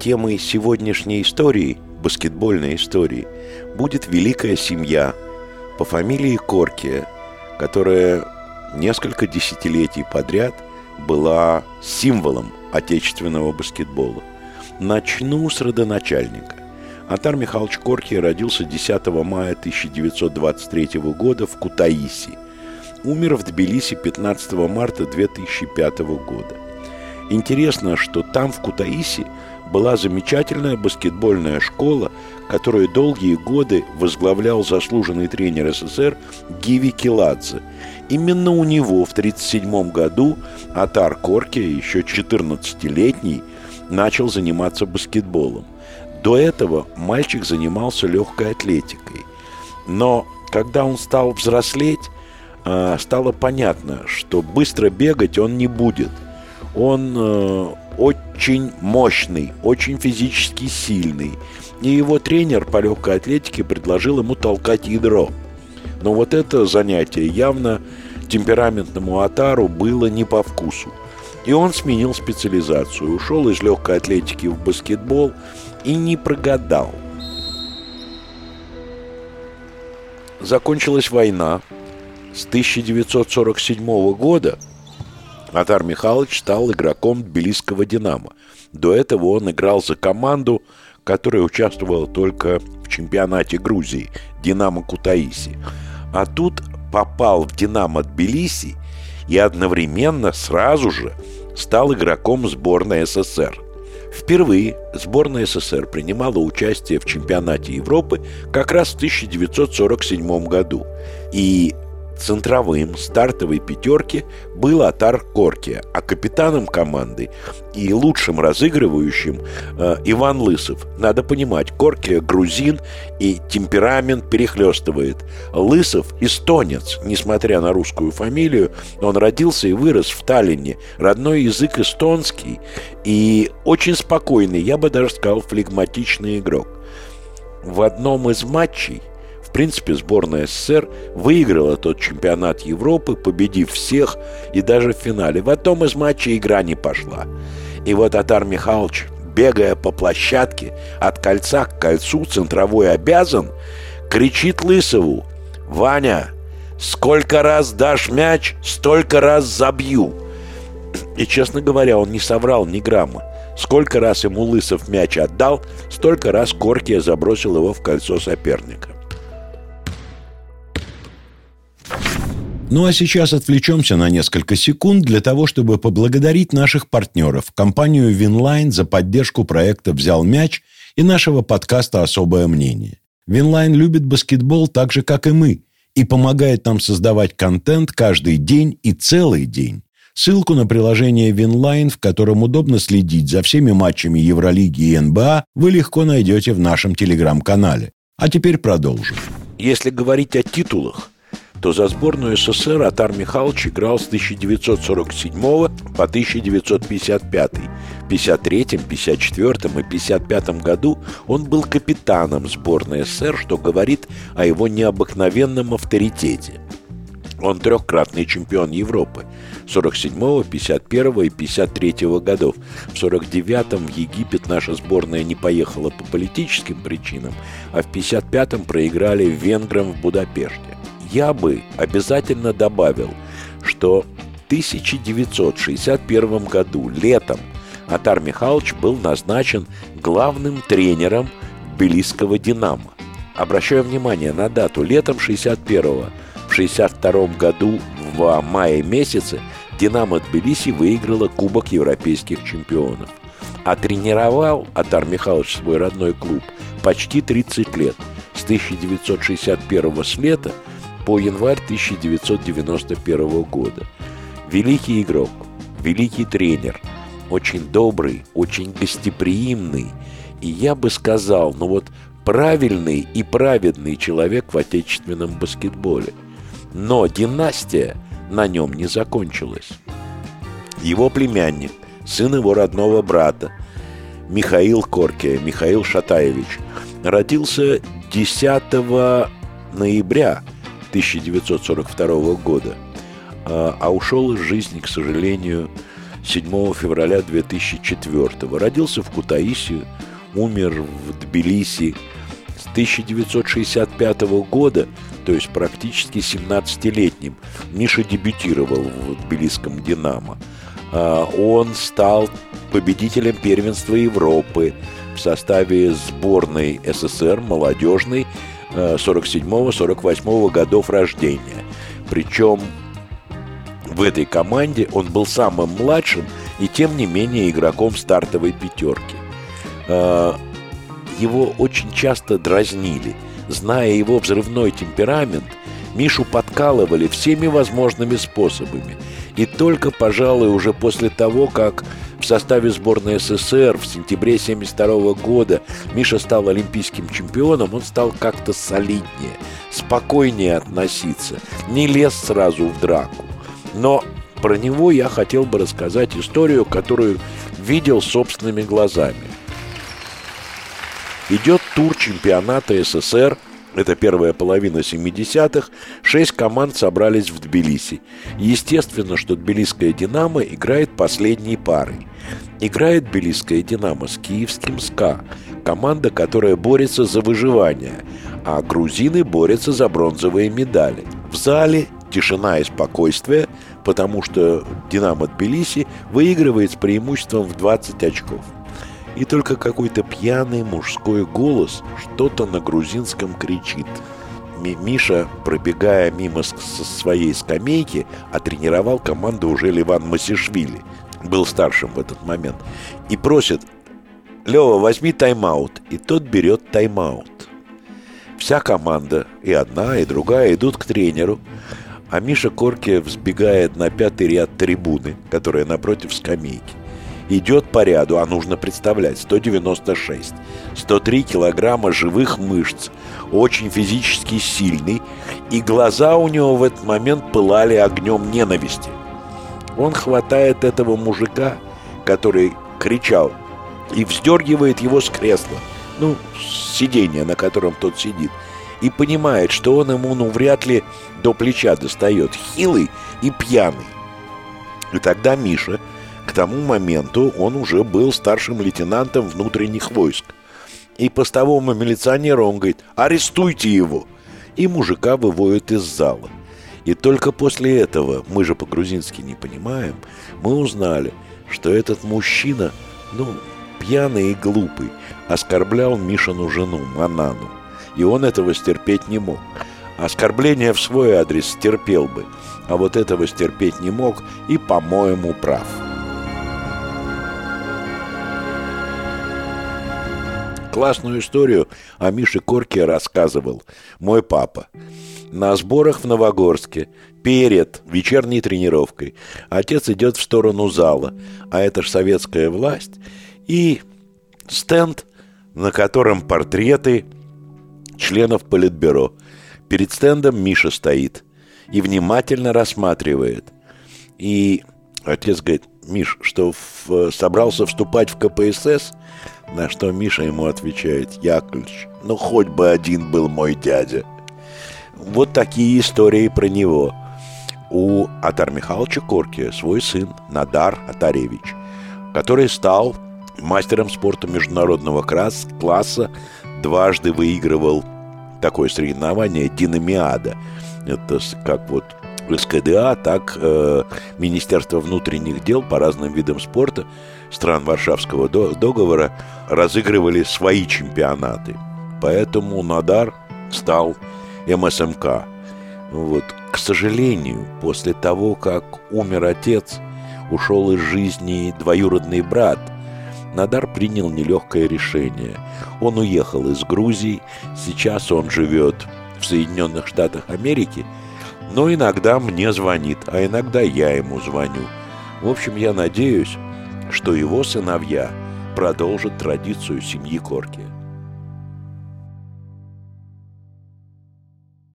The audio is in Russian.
темой сегодняшней истории, баскетбольной истории, будет великая семья по фамилии Коркия, которая несколько десятилетий подряд была символом отечественного баскетбола. Начну с родоначальника. Атар Михайлович Корки родился 10 мая 1923 года в Кутаиси. Умер в Тбилиси 15 марта 2005 года. Интересно, что там, в Кутаиси, была замечательная баскетбольная школа, которую долгие годы возглавлял заслуженный тренер СССР Гиви Киладзе. Именно у него в 1937 году Атар Корки, еще 14-летний, начал заниматься баскетболом – до этого мальчик занимался легкой атлетикой. Но когда он стал взрослеть, а, стало понятно, что быстро бегать он не будет. Он э, очень мощный, очень физически сильный. И его тренер по легкой атлетике предложил ему толкать ядро. Но вот это занятие явно темпераментному Атару было не по вкусу. И он сменил специализацию, ушел из легкой атлетики в баскетбол – и не прогадал. Закончилась война. С 1947 года Атар Михайлович стал игроком тбилисского «Динамо». До этого он играл за команду, которая участвовала только в чемпионате Грузии «Динамо Кутаиси». А тут попал в «Динамо Тбилиси» и одновременно сразу же стал игроком сборной СССР – Впервые сборная СССР принимала участие в чемпионате Европы как раз в 1947 году. И Центровым стартовой пятерки был Атар Коркия, а капитаном команды и лучшим разыгрывающим э, Иван Лысов. Надо понимать, Коркия грузин и темперамент перехлестывает. Лысов эстонец, несмотря на русскую фамилию, он родился и вырос в Таллине. Родной язык эстонский и очень спокойный, я бы даже сказал, флегматичный игрок. В одном из матчей в принципе, сборная СССР выиграла тот чемпионат Европы, победив всех и даже в финале. В одном из матчей игра не пошла. И вот Атар Михайлович, бегая по площадке от кольца к кольцу, центровой обязан, кричит Лысову «Ваня, сколько раз дашь мяч, столько раз забью!» И, честно говоря, он не соврал ни грамма. Сколько раз ему Лысов мяч отдал, столько раз Коркия забросил его в кольцо соперника. Ну а сейчас отвлечемся на несколько секунд для того, чтобы поблагодарить наших партнеров, компанию Winline за поддержку проекта «Взял мяч» и нашего подкаста «Особое мнение». Winline любит баскетбол так же, как и мы, и помогает нам создавать контент каждый день и целый день. Ссылку на приложение Winline, в котором удобно следить за всеми матчами Евролиги и НБА, вы легко найдете в нашем телеграм-канале. А теперь продолжим. Если говорить о титулах – то за сборную СССР Отар Михайлович играл с 1947 по 1955. В 53, 54 и 55 году он был капитаном сборной СССР, что говорит о его необыкновенном авторитете. Он трехкратный чемпион Европы 47, 51 и 53 годов. В 49-м в Египет наша сборная не поехала по политическим причинам, а в 55-м проиграли венграм в Будапеште я бы обязательно добавил, что в 1961 году, летом, Атар Михайлович был назначен главным тренером Тбилисского «Динамо». Обращаю внимание на дату. Летом 61-го, в 62 году, в мае месяце, «Динамо» Тбилиси выиграла Кубок Европейских чемпионов. А тренировал Атар Михайлович свой родной клуб почти 30 лет. С 1961 с лета по январь 1991 года. Великий игрок, великий тренер, очень добрый, очень гостеприимный и, я бы сказал, ну вот правильный и праведный человек в отечественном баскетболе. Но династия на нем не закончилась. Его племянник, сын его родного брата, Михаил Коркия, Михаил Шатаевич, родился 10 ноября 1942 года, а, а ушел из жизни, к сожалению, 7 февраля 2004 Родился в Кутаиси, умер в Тбилиси. С 1965 года, то есть практически 17-летним, Миша дебютировал в тбилисском «Динамо». А, он стал победителем первенства Европы в составе сборной СССР молодежной 47-48 э, годов рождения. Причем в этой команде он был самым младшим и тем не менее игроком стартовой пятерки. Э, его очень часто дразнили. Зная его взрывной темперамент, Мишу подкалывали всеми возможными способами. И только, пожалуй, уже после того, как в составе сборной СССР в сентябре 1972 года Миша стал олимпийским чемпионом, он стал как-то солиднее, спокойнее относиться, не лез сразу в драку. Но про него я хотел бы рассказать историю, которую видел собственными глазами. Идет тур чемпионата СССР – это первая половина 70-х, шесть команд собрались в Тбилиси. Естественно, что тбилисская «Динамо» играет последней парой. Играет тбилисская «Динамо» с киевским «СКА», команда, которая борется за выживание, а грузины борются за бронзовые медали. В зале тишина и спокойствие, потому что «Динамо» Тбилиси выигрывает с преимуществом в 20 очков – и только какой-то пьяный мужской голос что-то на грузинском кричит. Миша, пробегая мимо со своей скамейки, отренировал команду уже Ливан Масишвили, был старшим в этот момент, и просит «Лева, возьми тайм-аут», и тот берет тайм-аут. Вся команда, и одна, и другая, идут к тренеру, а Миша Корки взбегает на пятый ряд трибуны, которая напротив скамейки идет по ряду, а нужно представлять, 196. 103 килограмма живых мышц, очень физически сильный, и глаза у него в этот момент пылали огнем ненависти. Он хватает этого мужика, который кричал, и вздергивает его с кресла, ну, с сиденья, на котором тот сидит, и понимает, что он ему, ну, вряд ли до плеча достает, хилый и пьяный. И тогда Миша к тому моменту он уже был старшим лейтенантом внутренних войск. И постовому милиционеру он говорит «Арестуйте его!» И мужика выводят из зала. И только после этого, мы же по-грузински не понимаем, мы узнали, что этот мужчина, ну, пьяный и глупый, оскорблял Мишину жену, Манану. И он этого стерпеть не мог. Оскорбление в свой адрес стерпел бы, а вот этого стерпеть не мог и, по-моему, прав. Классную историю о Мише Корке рассказывал мой папа. На сборах в Новогорске перед вечерней тренировкой отец идет в сторону зала, а это ж советская власть, и стенд, на котором портреты членов Политбюро. Перед стендом Миша стоит и внимательно рассматривает. И отец говорит, Миш, что в, собрался вступать в КПСС? На что Миша ему отвечает, Яковлевич, ну хоть бы один был мой дядя. Вот такие истории про него. У Атар Михайловича Корки свой сын Надар Атаревич, который стал мастером спорта международного класса, дважды выигрывал такое соревнование «Динамиада». Это как вот СКДА, так э, Министерство внутренних дел по разным видам спорта стран Варшавского договора разыгрывали свои чемпионаты. Поэтому Надар стал МСМК. Вот. К сожалению, после того, как умер отец, ушел из жизни двоюродный брат, Надар принял нелегкое решение. Он уехал из Грузии, сейчас он живет в Соединенных Штатах Америки – но иногда мне звонит, а иногда я ему звоню. В общем, я надеюсь, что его сыновья продолжат традицию семьи Корки.